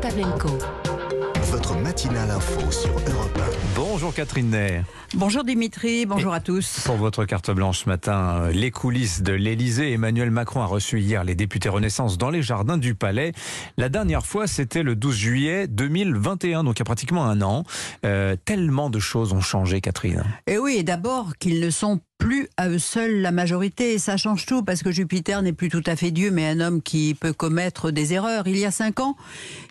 Pavlenko. Votre matinale info sur Europe Bonjour Catherine Ney. Bonjour Dimitri, bonjour à tous. Pour votre carte blanche ce matin, euh, les coulisses de l'Elysée. Emmanuel Macron a reçu hier les députés Renaissance dans les jardins du Palais. La dernière fois, c'était le 12 juillet 2021, donc il y a pratiquement un an. Euh, tellement de choses ont changé, Catherine. Et oui, d'abord qu'ils ne sont plus à eux seuls la majorité. Ça change tout parce que Jupiter n'est plus tout à fait Dieu, mais un homme qui peut commettre des erreurs. Il y a cinq ans,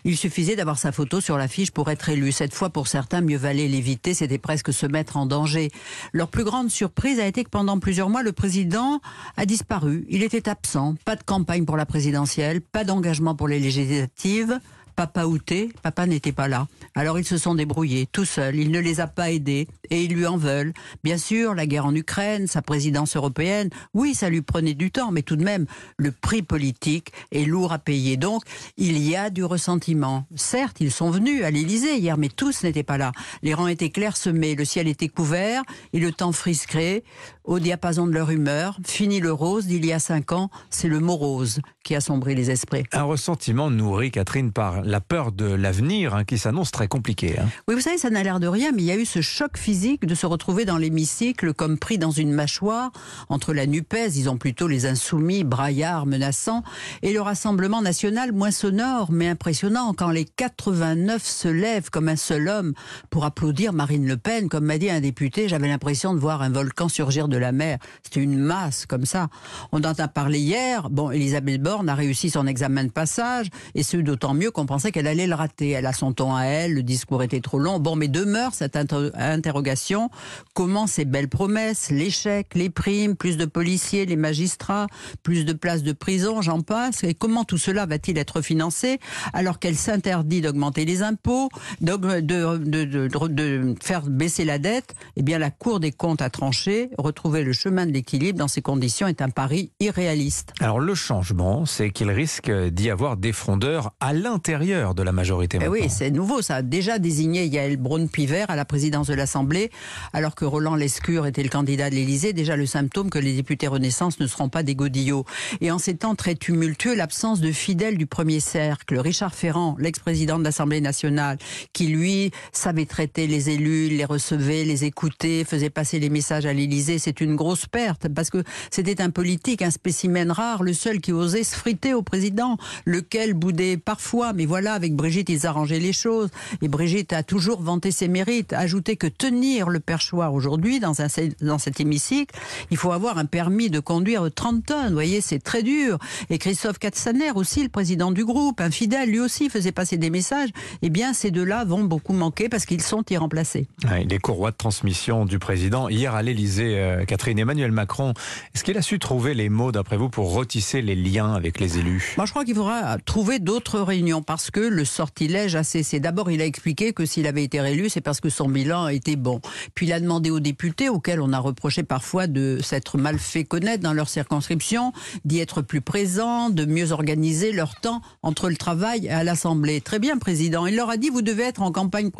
il suffisait d'avoir sa photo sur l'affiche pour être élu. Cette fois, pour certains, mieux valait l'éviter. C'était presque se mettre en danger. Leur plus grande surprise a été que pendant plusieurs mois, le président a disparu. Il était absent. Pas de campagne pour la présidentielle, pas d'engagement pour les législatives papa outé, papa n'était pas là. Alors ils se sont débrouillés tout seuls, il ne les a pas aidés et ils lui en veulent. Bien sûr, la guerre en Ukraine, sa présidence européenne, oui, ça lui prenait du temps, mais tout de même, le prix politique est lourd à payer. Donc, il y a du ressentiment. Certes, ils sont venus à l'Élysée hier, mais tous n'étaient pas là. Les rangs étaient clairsemés, le ciel était couvert et le temps frisqué au diapason de leur humeur. Fini le rose d'il y a cinq ans, c'est le morose qui assombrit les esprits. Un ressentiment nourri, Catherine, par la peur de l'avenir hein, qui s'annonce très compliqué. Hein. Oui, vous savez, ça n'a l'air de rien, mais il y a eu ce choc physique de se retrouver dans l'hémicycle comme pris dans une mâchoire entre la NUPES, ils ont plutôt les insoumis, braillards, menaçants, et le Rassemblement national moins sonore mais impressionnant quand les 89 se lèvent comme un seul homme pour applaudir Marine Le Pen. Comme m'a dit un député, j'avais l'impression de voir un volcan surgir de la mer. C'était une masse comme ça. On en a parlé hier. Bon, Elisabeth Borne a réussi son examen de passage, et ce d'autant mieux qu'on pensait qu'elle allait le rater. Elle a son ton à elle, le discours était trop long. Bon, mais demeure cette interrogation. Comment ces belles promesses, l'échec, les primes, plus de policiers, les magistrats, plus de places de prison, j'en passe, et comment tout cela va-t-il être financé alors qu'elle s'interdit d'augmenter les impôts, de, de, faire baisser la dette? Eh bien, la Cour des comptes a tranché. Retrouver le chemin de l'équilibre dans ces conditions est un pari irréaliste. Alors, le changement, c'est qu'il risque d'y avoir des frondeurs à l'intérieur de la majorité. Eh oui, c'est nouveau. Ça a déjà désigné Yael Braun-Piver à la présidence de l'Assemblée, alors que Roland Lescure était le candidat de l'Élysée. Déjà le symptôme que les députés Renaissance ne seront pas des godillots. Et en ces temps très tumultueux, l'absence de fidèles du premier cercle, Richard Ferrand, l'ex-président de l'Assemblée nationale, qui lui savait traiter les élus, les recevait, les écoutait, faisait passer les messages à l'Élysée, c'est une grosse perte parce que c'était un politique, un spécimen rare, le seul qui osait se friter au président, lequel boudait parfois mais voilà, avec Brigitte, ils arrangeaient les choses. Et Brigitte a toujours vanté ses mérites. Ajouter que tenir le perchoir aujourd'hui dans, dans cet hémicycle, il faut avoir un permis de conduire 30 tonnes. Vous voyez, c'est très dur. Et Christophe Katsaner aussi, le président du groupe, infidèle, lui aussi faisait passer des messages. Eh bien, ces deux-là vont beaucoup manquer parce qu'ils sont irremplacés. les courroies de transmission du président. Hier à l'Elysée, euh, Catherine Emmanuel Macron, est-ce qu'il a su trouver les mots, d'après vous, pour retisser les liens avec les élus? Moi, je crois qu'il faudra trouver d'autres réunions parce que le sortilège a cessé. D'abord, il a expliqué que s'il avait été réélu, c'est parce que son bilan était bon. Puis il a demandé aux députés, auxquels on a reproché parfois de s'être mal fait connaître dans leur circonscription, d'y être plus présents, de mieux organiser leur temps entre le travail et à l'Assemblée. Très bien, Président. Il leur a dit, vous devez être en campagne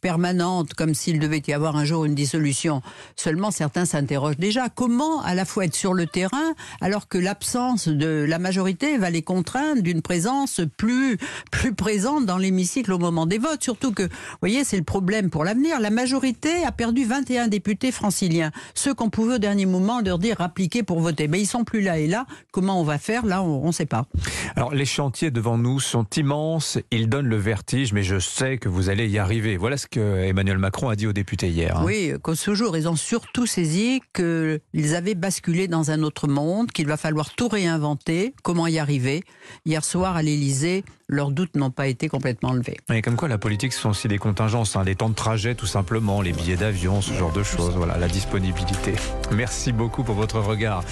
permanente, comme s'il devait y avoir un jour une dissolution. Seulement, certains s'interrogent déjà. Comment à la fois être sur le terrain, alors que l'absence de la majorité va les contraindre d'une présence plus plus présente dans l'hémicycle au moment des votes. Surtout que, vous voyez, c'est le problème pour l'avenir. La majorité a perdu 21 députés franciliens. Ceux qu'on pouvait au dernier moment leur dire appliquer pour voter. Mais ils sont plus là et là. Comment on va faire? Là, on ne sait pas. Alors, les chantiers devant nous sont immenses. Ils donnent le vertige, mais je sais que vous allez y arriver. Voilà ce que Emmanuel Macron a dit aux députés hier. Hein. Oui, qu'au ce jour, ils ont surtout saisi qu'ils avaient basculé dans un autre monde, qu'il va falloir tout réinventer. Comment y arriver? Hier soir, à l'Élysée, leurs doutes n'ont pas été complètement levés. Mais comme quoi, la politique, ce sont aussi des contingences, hein, les temps de trajet tout simplement, les billets d'avion, ce genre de choses, voilà, la disponibilité. Merci beaucoup pour votre regard.